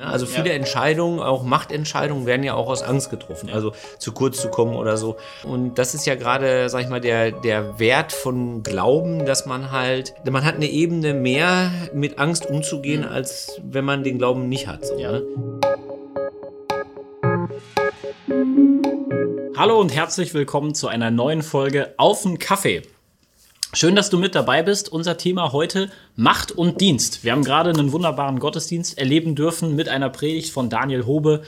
Also viele ja. Entscheidungen, auch Machtentscheidungen, werden ja auch aus Angst getroffen, also zu kurz zu kommen oder so. Und das ist ja gerade, sag ich mal, der, der Wert von Glauben, dass man halt, man hat eine Ebene mehr mit Angst umzugehen, mhm. als wenn man den Glauben nicht hat. So, ja. ne? Hallo und herzlich willkommen zu einer neuen Folge Auf den Kaffee. Schön, dass du mit dabei bist. Unser Thema heute Macht und Dienst. Wir haben gerade einen wunderbaren Gottesdienst erleben dürfen mit einer Predigt von Daniel Hobe.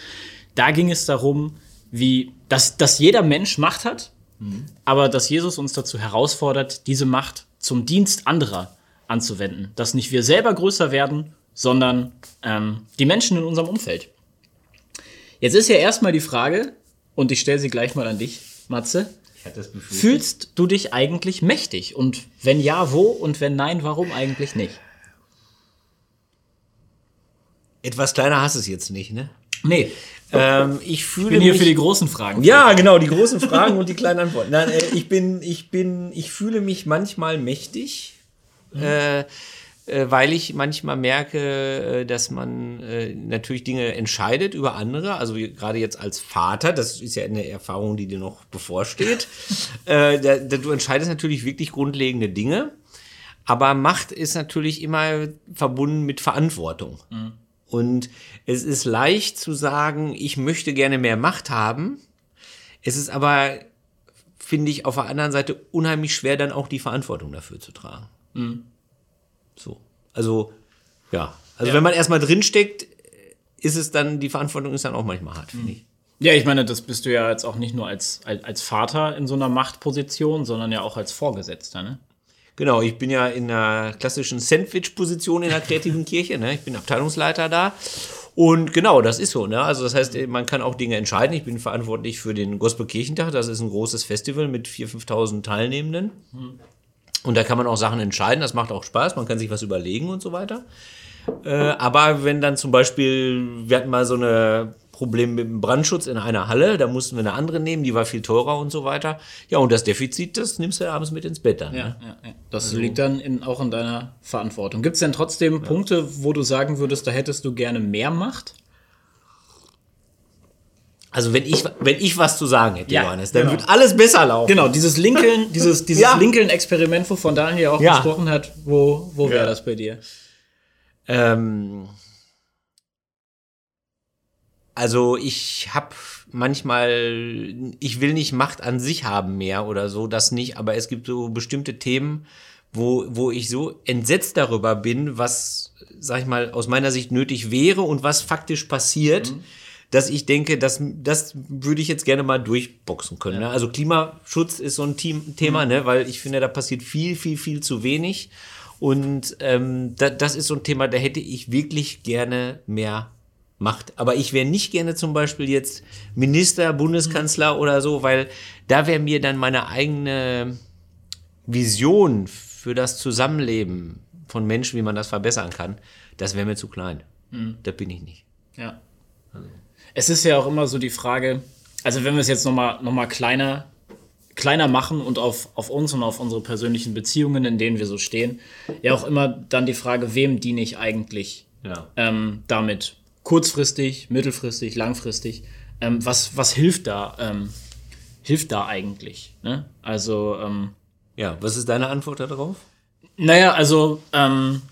Da ging es darum, wie, dass, dass jeder Mensch Macht hat, mhm. aber dass Jesus uns dazu herausfordert, diese Macht zum Dienst anderer anzuwenden. Dass nicht wir selber größer werden, sondern ähm, die Menschen in unserem Umfeld. Jetzt ist ja erstmal die Frage, und ich stelle sie gleich mal an dich, Matze. Fühlst du dich eigentlich mächtig? Und wenn ja, wo? Und wenn nein, warum eigentlich nicht? Etwas kleiner hast es jetzt nicht, ne? Nee. Ähm, ich fühle ich bin hier mich, für die großen Fragen. Ja, genau, die großen Fragen und die kleinen Antworten. Nein, äh, ich bin, ich bin, ich fühle mich manchmal mächtig. Mhm. Äh, äh, weil ich manchmal merke, äh, dass man äh, natürlich Dinge entscheidet über andere. Also gerade jetzt als Vater, das ist ja eine Erfahrung, die dir noch bevorsteht. du entscheidest natürlich wirklich grundlegende Dinge. Aber Macht ist natürlich immer verbunden mit Verantwortung. Mhm. Und es ist leicht zu sagen, ich möchte gerne mehr Macht haben. Es ist aber, finde ich, auf der anderen Seite unheimlich schwer, dann auch die Verantwortung dafür zu tragen. Mhm. So. Also, ja. Also, ja. wenn man erstmal drinsteckt, ist es dann, die Verantwortung ist dann auch manchmal hart, finde ich. Ja, ich meine, das bist du ja jetzt auch nicht nur als, als, als Vater in so einer Machtposition, sondern ja auch als Vorgesetzter, ne? Genau, ich bin ja in einer klassischen Sandwich-Position in der kreativen Kirche, ne? Ich bin Abteilungsleiter da. Und genau, das ist so. Ne? Also das heißt, man kann auch Dinge entscheiden. Ich bin verantwortlich für den Gospel-Kirchentag. Das ist ein großes Festival mit 4.000, 5.000 Teilnehmenden. Und da kann man auch Sachen entscheiden, das macht auch Spaß, man kann sich was überlegen und so weiter. Äh, aber wenn dann zum Beispiel, wir hatten mal so eine Problem mit dem Brandschutz in einer Halle, da mussten wir eine andere nehmen, die war viel teurer und so weiter. Ja, und das Defizit, das nimmst du abends mit ins Bett dann. Ja, ne? ja, ja. Das also, liegt dann in, auch in deiner Verantwortung. Gibt es denn trotzdem ja. Punkte, wo du sagen würdest, da hättest du gerne mehr Macht? Also wenn ich, wenn ich was zu sagen hätte, ja, Johannes, dann genau. wird alles besser laufen. Genau, dieses Lincoln, dieses, dieses ja. Lincoln-Experiment, wovon Daniel auch ja. gesprochen hat, wo, wo wäre das bei dir? Ähm, also ich habe manchmal, ich will nicht Macht an sich haben mehr oder so, das nicht, aber es gibt so bestimmte Themen, wo, wo ich so entsetzt darüber bin, was, sag ich mal, aus meiner Sicht nötig wäre und was faktisch passiert. Mhm dass ich denke, das, das würde ich jetzt gerne mal durchboxen können. Ja. Ne? Also Klimaschutz ist so ein Team Thema, mhm. ne? weil ich finde, da passiert viel, viel, viel zu wenig. Und ähm, da, das ist so ein Thema, da hätte ich wirklich gerne mehr Macht. Aber ich wäre nicht gerne zum Beispiel jetzt Minister, Bundeskanzler mhm. oder so, weil da wäre mir dann meine eigene Vision für das Zusammenleben von Menschen, wie man das verbessern kann, das wäre mir zu klein. Mhm. Da bin ich nicht. Ja. Also es ist ja auch immer so die Frage, also wenn wir es jetzt nochmal noch mal kleiner, kleiner machen und auf, auf uns und auf unsere persönlichen Beziehungen, in denen wir so stehen, ja auch immer dann die Frage, wem diene ich eigentlich ja. ähm, damit? Kurzfristig, mittelfristig, langfristig. Ähm, was, was hilft da? Ähm, hilft da eigentlich? Ne? Also ähm, ja, was ist deine Antwort darauf? Naja, also ähm,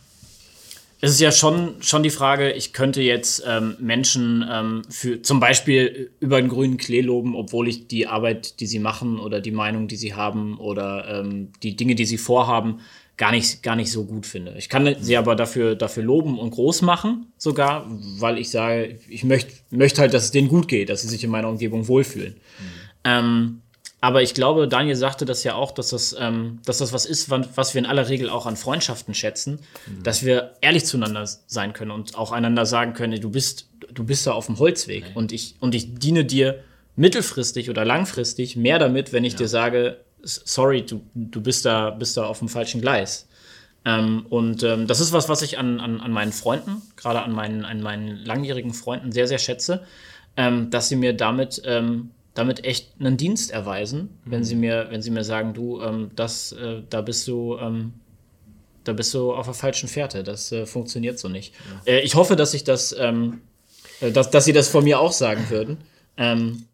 es ist ja schon, schon die Frage, ich könnte jetzt ähm, Menschen ähm, für zum Beispiel über den grünen Klee loben, obwohl ich die Arbeit, die sie machen oder die Meinung, die sie haben oder ähm, die Dinge, die sie vorhaben, gar nicht, gar nicht so gut finde. Ich kann sie aber dafür, dafür loben und groß machen, sogar, weil ich sage, ich möchte möchte halt, dass es denen gut geht, dass sie sich in meiner Umgebung wohlfühlen. Mhm. Aber ich glaube, Daniel sagte das ja auch, dass das, ähm, dass das was ist, was wir in aller Regel auch an Freundschaften schätzen, mhm. dass wir ehrlich zueinander sein können und auch einander sagen können, du bist, du bist da auf dem Holzweg okay. und ich, und ich diene dir mittelfristig oder langfristig mehr damit, wenn ich ja. dir sage, sorry, du, du bist da, bist da auf dem falschen Gleis. Ähm, und ähm, das ist was, was ich an, an, an meinen Freunden, gerade an meinen, an meinen langjährigen Freunden sehr, sehr schätze, ähm, dass sie mir damit ähm, damit echt einen Dienst erweisen, mhm. wenn sie mir, wenn sie mir sagen, du, ähm, das, äh, da bist du, ähm, da bist du auf der falschen Fährte. Das äh, funktioniert so nicht. Ja. Äh, ich hoffe, dass sich das, ähm, äh, dass, dass sie das von mir auch sagen würden. Ähm,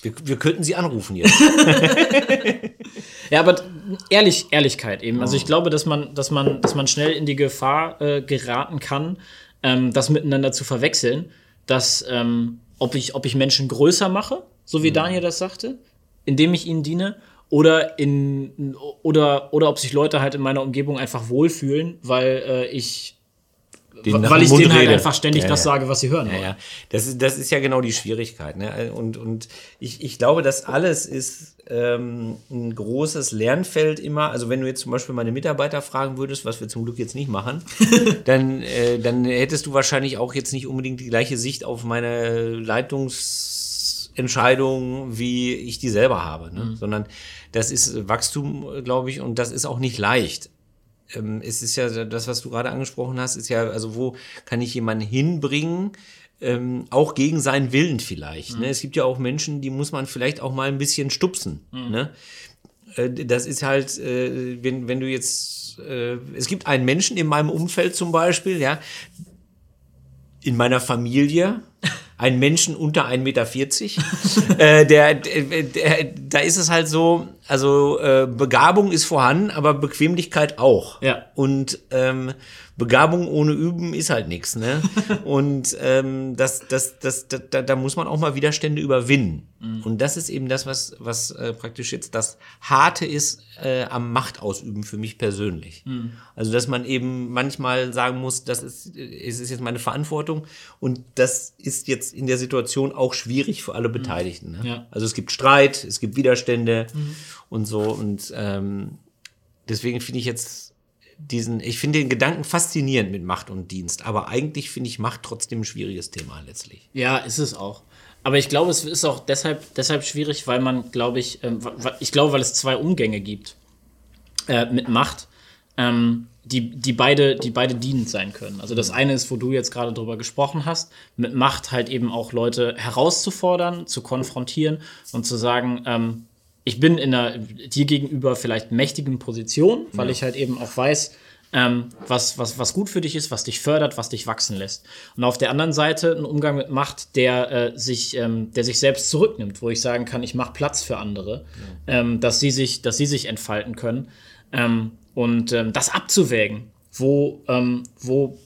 wir, wir könnten sie anrufen jetzt. ja, aber ehrlich, Ehrlichkeit eben. Also ich glaube, dass man, dass man, dass man schnell in die Gefahr äh, geraten kann, ähm, das miteinander zu verwechseln, dass ähm, ob ich, ob ich Menschen größer mache, so wie mhm. Daniel das sagte, indem ich ihnen diene, oder in oder oder ob sich Leute halt in meiner Umgebung einfach wohlfühlen, weil äh, ich weil ich denen halt einfach ständig ja, das ja. sage, was sie hören. Ja, ja. Das, ist, das ist ja genau die Schwierigkeit. Ne? Und, und ich, ich glaube, das alles ist ähm, ein großes Lernfeld immer. Also wenn du jetzt zum Beispiel meine Mitarbeiter fragen würdest, was wir zum Glück jetzt nicht machen, dann, äh, dann hättest du wahrscheinlich auch jetzt nicht unbedingt die gleiche Sicht auf meine Leitungsentscheidung, wie ich die selber habe. Ne? Mhm. Sondern das ist Wachstum, glaube ich, und das ist auch nicht leicht ähm, es ist ja das, was du gerade angesprochen hast, ist ja, also wo kann ich jemanden hinbringen, ähm, auch gegen seinen Willen vielleicht. Mhm. Ne? Es gibt ja auch Menschen, die muss man vielleicht auch mal ein bisschen stupsen. Mhm. Ne? Äh, das ist halt, äh, wenn, wenn du jetzt, äh, es gibt einen Menschen in meinem Umfeld zum Beispiel, ja, in meiner Familie, einen Menschen unter 1,40 Meter, äh, der, der, der, da ist es halt so, also äh, Begabung ist vorhanden, aber Bequemlichkeit auch. Ja. Und ähm, Begabung ohne Üben ist halt nichts, ne? Und ähm, das, das, das, das, da, da muss man auch mal Widerstände überwinden. Mhm. Und das ist eben das, was, was äh, praktisch jetzt das Harte ist äh, am Machtausüben für mich persönlich. Mhm. Also, dass man eben manchmal sagen muss, das ist, es ist jetzt meine Verantwortung und das ist jetzt in der Situation auch schwierig für alle Beteiligten. Ne? Ja. Also es gibt Streit, es gibt Widerstände mhm. Und so. Und ähm, deswegen finde ich jetzt diesen, ich finde den Gedanken faszinierend mit Macht und Dienst, aber eigentlich finde ich Macht trotzdem ein schwieriges Thema letztlich. Ja, ist es auch. Aber ich glaube, es ist auch deshalb, deshalb schwierig, weil man, glaube ich, ähm, ich glaube, weil es zwei Umgänge gibt äh, mit Macht, ähm, die, die, beide, die beide dienend sein können. Also das eine ist, wo du jetzt gerade drüber gesprochen hast, mit Macht halt eben auch Leute herauszufordern, zu konfrontieren und zu sagen, ähm, ich bin in einer dir gegenüber vielleicht mächtigen Position, weil ja. ich halt eben auch weiß, ähm, was, was, was gut für dich ist, was dich fördert, was dich wachsen lässt. Und auf der anderen Seite ein Umgang mit Macht, der, äh, sich, ähm, der sich selbst zurücknimmt, wo ich sagen kann, ich mache Platz für andere, ja. ähm, dass, sie sich, dass sie sich entfalten können. Ähm, und ähm, das abzuwägen, wo, ähm, wo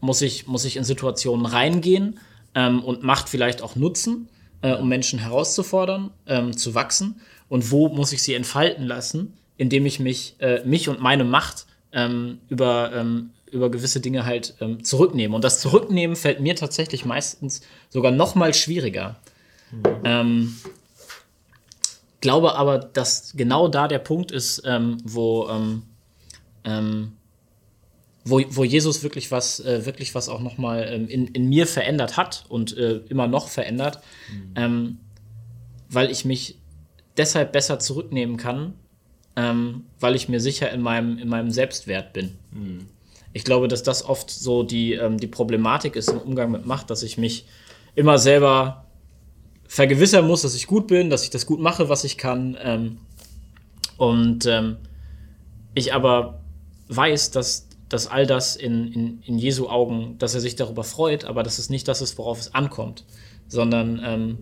muss, ich, muss ich in Situationen reingehen und Macht vielleicht auch nutzen, äh, um Menschen herauszufordern, zu wachsen und wo muss ich sie entfalten lassen, indem ich mich, äh, mich und meine Macht ähm, über, ähm, über gewisse Dinge halt ähm, zurücknehme. Und das Zurücknehmen fällt mir tatsächlich meistens sogar noch mal schwieriger. Mhm. glaube aber, dass genau da der Punkt ist, ähm, wo, ähm, ähm, wo, wo Jesus wirklich was, äh, wirklich was auch noch mal in, in mir verändert hat und äh, immer noch verändert, mhm. weil ich mich deshalb besser zurücknehmen kann, ähm, weil ich mir sicher in meinem, in meinem Selbstwert bin. Mhm. Ich glaube, dass das oft so die, ähm, die Problematik ist im Umgang mit Macht, dass ich mich immer selber vergewissern muss, dass ich gut bin, dass ich das gut mache, was ich kann. Ähm, und ähm, ich aber weiß, dass, dass all das in, in, in Jesu Augen, dass er sich darüber freut, aber dass es nicht das ist, worauf es ankommt, sondern ähm,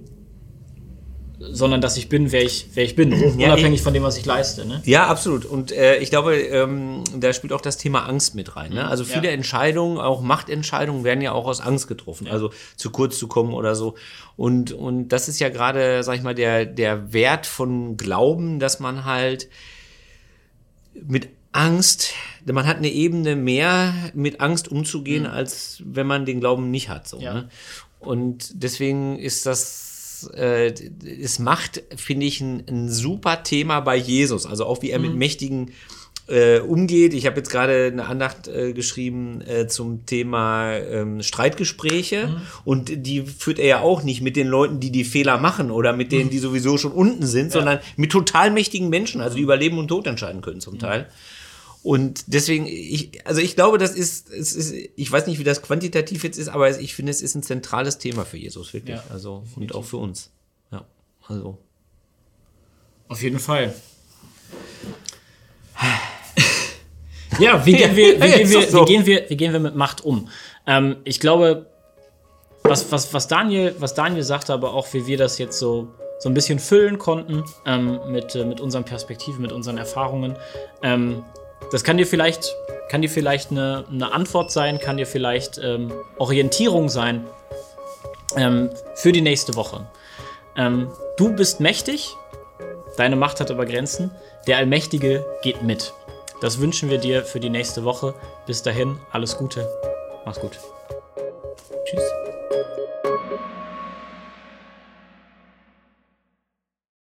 sondern dass ich bin, wer ich, wer ich bin, ja, unabhängig ich, von dem, was ich leiste. Ne? Ja, absolut. Und äh, ich glaube, ähm, da spielt auch das Thema Angst mit rein. Ne? Mhm. Also viele ja. Entscheidungen, auch Machtentscheidungen, werden ja auch aus Angst getroffen. Ja. Also zu kurz zu kommen oder so. Und, und das ist ja gerade, sag ich mal, der, der Wert von Glauben, dass man halt mit Angst, man hat eine Ebene mehr mit Angst umzugehen, mhm. als wenn man den Glauben nicht hat. So, ne? Und deswegen ist das äh, es macht, finde ich, ein, ein, super Thema bei Jesus. Also auch wie er mhm. mit mächtigen äh, umgeht. Ich habe jetzt gerade eine Andacht äh, geschrieben äh, zum Thema ähm, Streitgespräche mhm. und die führt er ja auch nicht mit den Leuten, die die Fehler machen oder mit denen, mhm. die sowieso schon unten sind, ja. sondern mit total mächtigen Menschen, also die über Leben und Tod entscheiden können zum mhm. Und deswegen, ich, also ich glaube, das ist, es ist, ich weiß nicht, wie das quantitativ jetzt ist, aber ich finde, es ist ein zentrales Thema für Jesus, wirklich. Ja, also, und auch für uns. Ja, also. Auf jeden Fall. Ja, wie gehen wir, wie gehen wir, so. wie gehen wir, wie gehen wir mit Macht um? Ähm, ich glaube, was, was, was, Daniel, was Daniel sagte, aber auch wie wir das jetzt so, so ein bisschen füllen konnten ähm, mit, äh, mit unseren Perspektiven, mit unseren Erfahrungen. Ähm, das kann dir vielleicht, kann dir vielleicht eine, eine Antwort sein, kann dir vielleicht ähm, Orientierung sein ähm, für die nächste Woche. Ähm, du bist mächtig, deine Macht hat aber Grenzen. Der Allmächtige geht mit. Das wünschen wir dir für die nächste Woche. Bis dahin, alles Gute. Mach's gut. Tschüss.